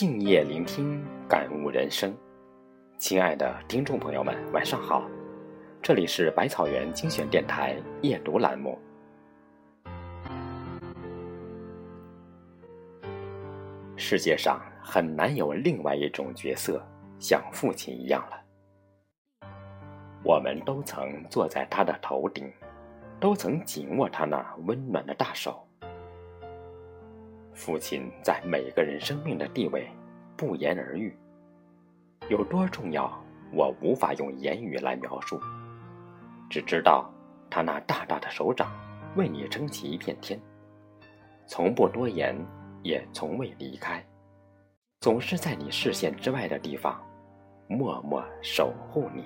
静夜聆听，感悟人生。亲爱的听众朋友们，晚上好，这里是百草园精选电台夜读栏目。世界上很难有另外一种角色像父亲一样了。我们都曾坐在他的头顶，都曾紧握他那温暖的大手。父亲在每个人生命的地位不言而喻，有多重要，我无法用言语来描述。只知道他那大大的手掌为你撑起一片天，从不多言，也从未离开，总是在你视线之外的地方，默默守护你。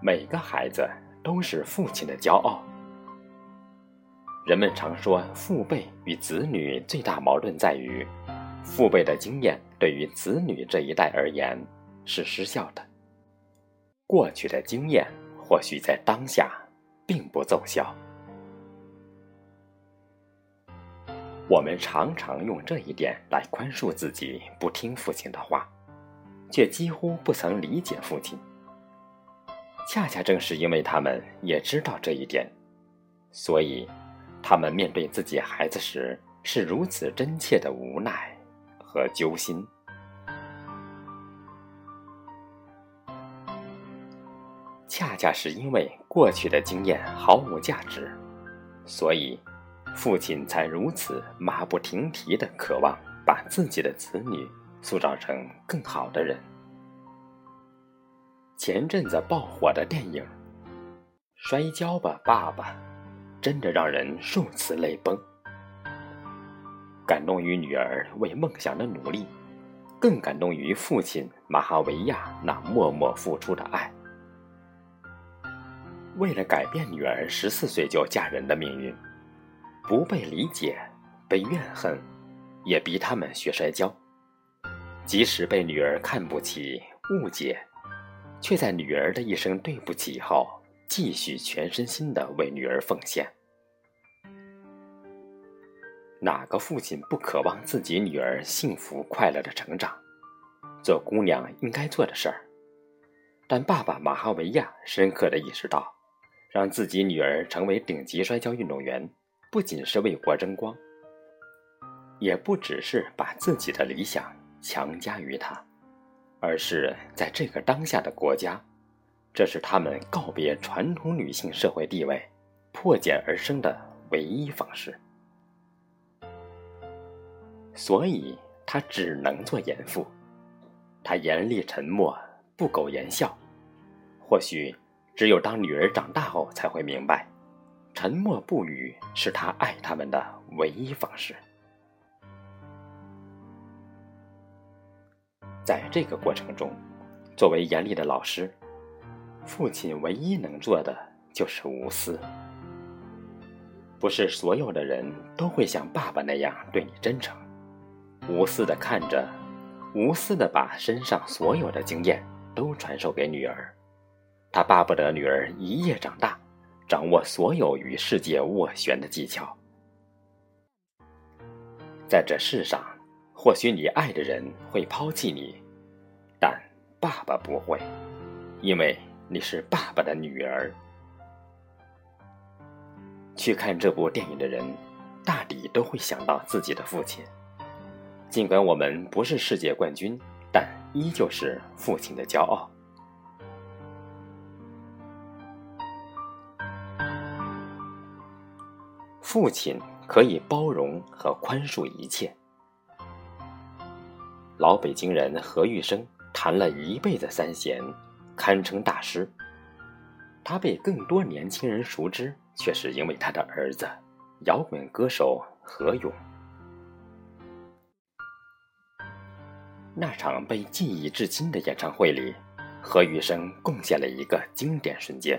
每个孩子。都是父亲的骄傲。人们常说，父辈与子女最大矛盾在于，父辈的经验对于子女这一代而言是失效的。过去的经验或许在当下并不奏效。我们常常用这一点来宽恕自己不听父亲的话，却几乎不曾理解父亲。恰恰正是因为他们也知道这一点，所以他们面对自己孩子时是如此真切的无奈和揪心。恰恰是因为过去的经验毫无价值，所以父亲才如此马不停蹄的渴望把自己的子女塑造成更好的人。前阵子爆火的电影《摔跤吧，爸爸》，真的让人数次泪崩。感动于女儿为梦想的努力，更感动于父亲马哈维亚那默默付出的爱。为了改变女儿十四岁就嫁人的命运，不被理解、被怨恨，也逼他们学摔跤。即使被女儿看不起、误解。却在女儿的一声对不起后，继续全身心的为女儿奉献。哪个父亲不渴望自己女儿幸福快乐的成长，做姑娘应该做的事儿？但爸爸马哈维亚深刻的意识到，让自己女儿成为顶级摔跤运动员，不仅是为国争光，也不只是把自己的理想强加于她。而是在这个当下的国家，这是他们告别传统女性社会地位、破茧而生的唯一方式。所以，他只能做严父。他严厉沉默，不苟言笑。或许，只有当女儿长大后，才会明白，沉默不语是他爱他们的唯一方式。在这个过程中，作为严厉的老师，父亲唯一能做的就是无私。不是所有的人都会像爸爸那样对你真诚，无私的看着，无私的把身上所有的经验都传授给女儿。他巴不得女儿一夜长大，掌握所有与世界斡旋的技巧。在这世上。或许你爱的人会抛弃你，但爸爸不会，因为你是爸爸的女儿。去看这部电影的人，大抵都会想到自己的父亲。尽管我们不是世界冠军，但依旧是父亲的骄傲。父亲可以包容和宽恕一切。老北京人何玉生弹了一辈子三弦，堪称大师。他被更多年轻人熟知，却是因为他的儿子，摇滚歌手何勇。那场被记忆至今的演唱会里，何玉生贡献了一个经典瞬间。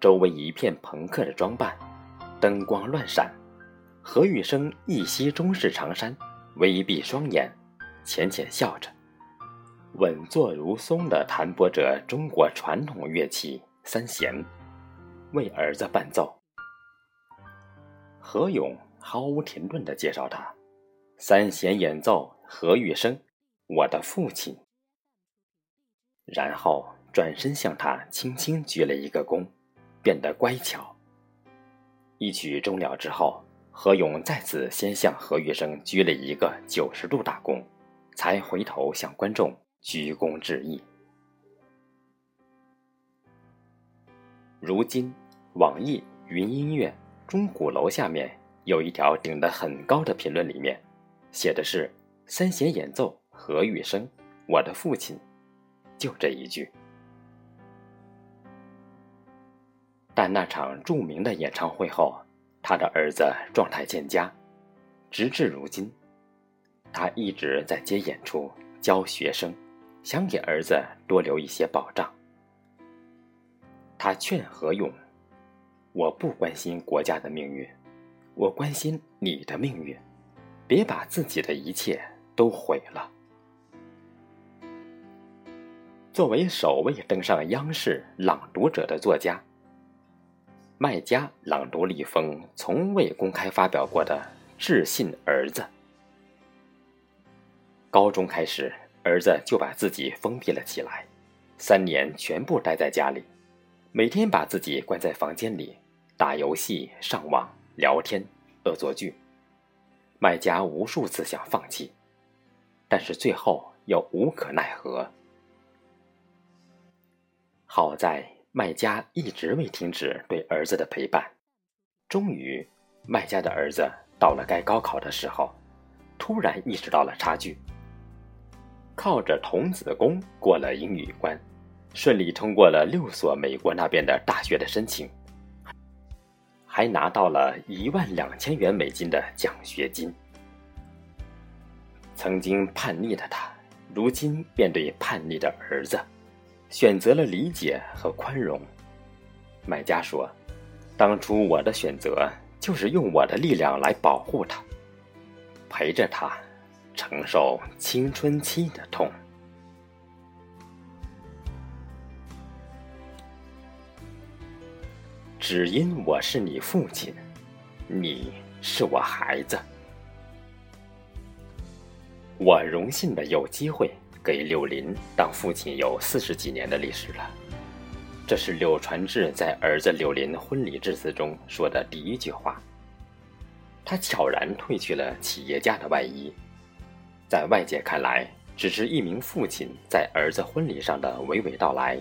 周围一片朋克的装扮，灯光乱闪，何玉生一袭中式长衫。微闭双眼，浅浅笑着，稳坐如松地弹拨着中国传统乐器三弦，为儿子伴奏。何勇毫无停顿地介绍他：“三弦演奏何玉生，我的父亲。”然后转身向他轻轻鞠了一个躬，变得乖巧。一曲终了之后，何勇再次先向何玉生鞠了一个九十度大躬，才回头向观众鞠躬致意。如今，网易云音乐钟鼓楼下面有一条顶得很高的评论，里面写的是“三弦演奏何玉生，我的父亲”，就这一句。但那场著名的演唱会后，他的儿子状态欠佳，直至如今，他一直在接演出、教学生，想给儿子多留一些保障。他劝何勇：“我不关心国家的命运，我关心你的命运，别把自己的一切都毁了。”作为首位登上央视《朗读者》的作家，麦家朗读了一封从未公开发表过的致信儿子。高中开始，儿子就把自己封闭了起来，三年全部待在家里。每天把自己关在房间里，打游戏、上网、聊天、恶作剧。卖家无数次想放弃，但是最后又无可奈何。好在卖家一直未停止对儿子的陪伴。终于，卖家的儿子到了该高考的时候，突然意识到了差距，靠着童子功过了英语关。顺利通过了六所美国那边的大学的申请，还拿到了一万两千元美金的奖学金。曾经叛逆的他，如今面对叛逆的儿子，选择了理解和宽容。买家说：“当初我的选择就是用我的力量来保护他，陪着他承受青春期的痛。”只因我是你父亲，你是我孩子。我荣幸的有机会给柳林当父亲有四十几年的历史了。这是柳传志在儿子柳林婚礼致辞中说的第一句话。他悄然褪去了企业家的外衣，在外界看来，只是一名父亲在儿子婚礼上的娓娓道来。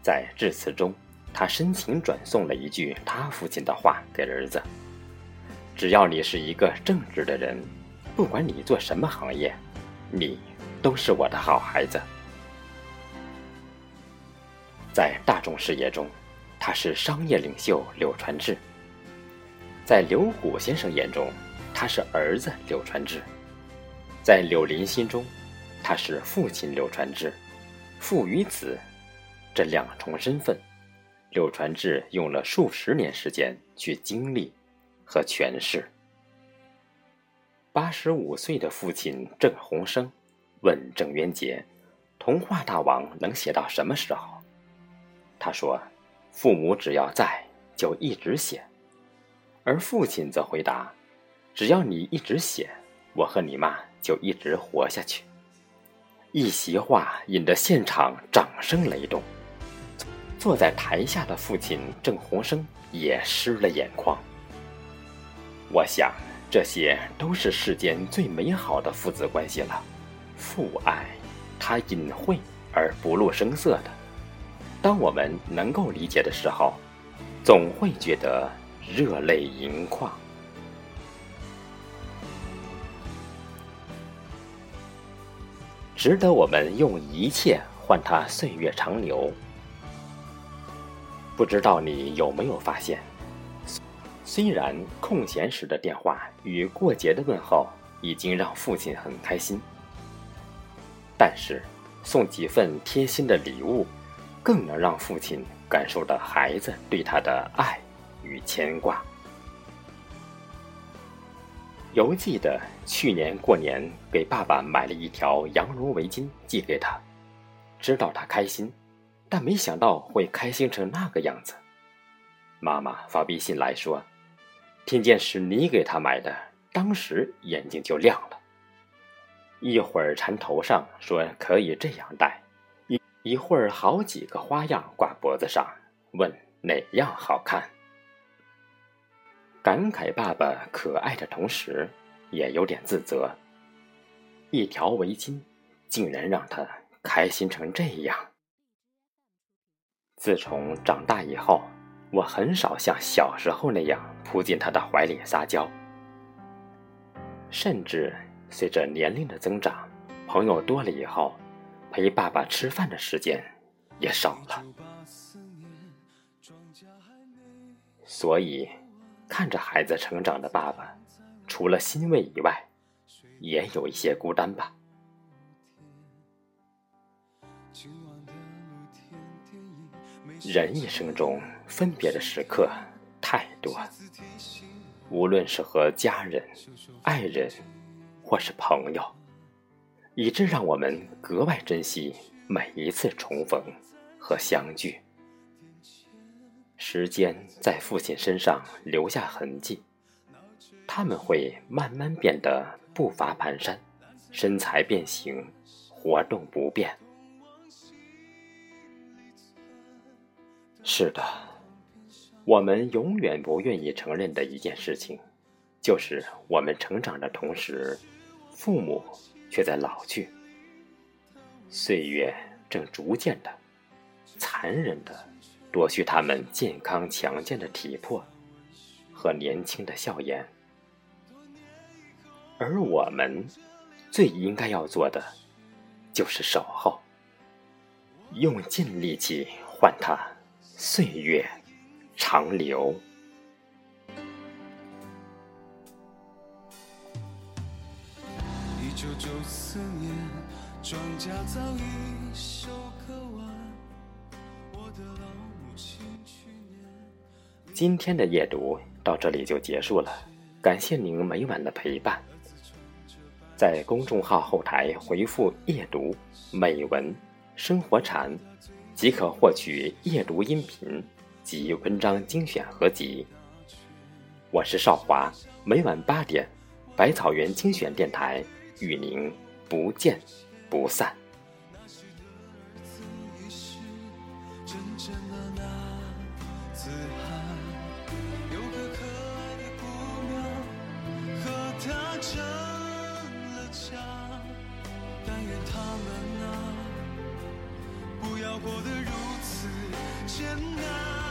在致辞中。他深情转送了一句他父亲的话给儿子：“只要你是一个正直的人，不管你做什么行业，你都是我的好孩子。”在大众视野中，他是商业领袖柳传志；在刘虎先生眼中，他是儿子柳传志；在柳林心中，他是父亲柳传志。父与子这两重身份。柳传志用了数十年时间去经历和诠释。八十五岁的父亲郑鸿生问郑渊洁：“童话大王能写到什么时候？”他说：“父母只要在，就一直写。”而父亲则回答：“只要你一直写，我和你妈就一直活下去。”一席话引得现场掌声雷动。坐在台下的父亲郑鸿生也湿了眼眶。我想，这些都是世间最美好的父子关系了。父爱，它隐晦而不露声色的。当我们能够理解的时候，总会觉得热泪盈眶。值得我们用一切换他岁月长流。不知道你有没有发现，虽然空闲时的电话与过节的问候已经让父亲很开心，但是送几份贴心的礼物，更能让父亲感受到孩子对他的爱与牵挂。犹记得去年过年给爸爸买了一条羊绒围巾寄给他，知道他开心。但没想到会开心成那个样子。妈妈发微信来说：“听见是你给他买的，当时眼睛就亮了。一会儿缠头上说可以这样戴，一一会儿好几个花样挂脖子上，问哪样好看。感慨爸爸可爱的同时，也有点自责。一条围巾，竟然让他开心成这样。自从长大以后，我很少像小时候那样扑进他的怀里撒娇。甚至随着年龄的增长，朋友多了以后，陪爸爸吃饭的时间也少了。所以。看着孩子成长的爸爸，除了欣慰以外，也有一些孤单吧。人一生中分别的时刻太多，无论是和家人、爱人，或是朋友，以致让我们格外珍惜每一次重逢和相聚。时间在父亲身上留下痕迹，他们会慢慢变得步伐蹒跚，身材变形，活动不便。是的，我们永远不愿意承认的一件事情，就是我们成长的同时，父母却在老去。岁月正逐渐的、残忍的。夺去他们健康强健的体魄和年轻的笑颜，而我们最应该要做的，就是守候，用尽力气换他岁月长流。一九九四年，庄稼早已收割完，我的老。今天的夜读到这里就结束了，感谢您每晚的陪伴。在公众号后台回复“夜读美文生活禅”，即可获取夜读音频及文章精选合集。我是少华，每晚八点，百草园精选电台与您不见不散。过得如此艰难。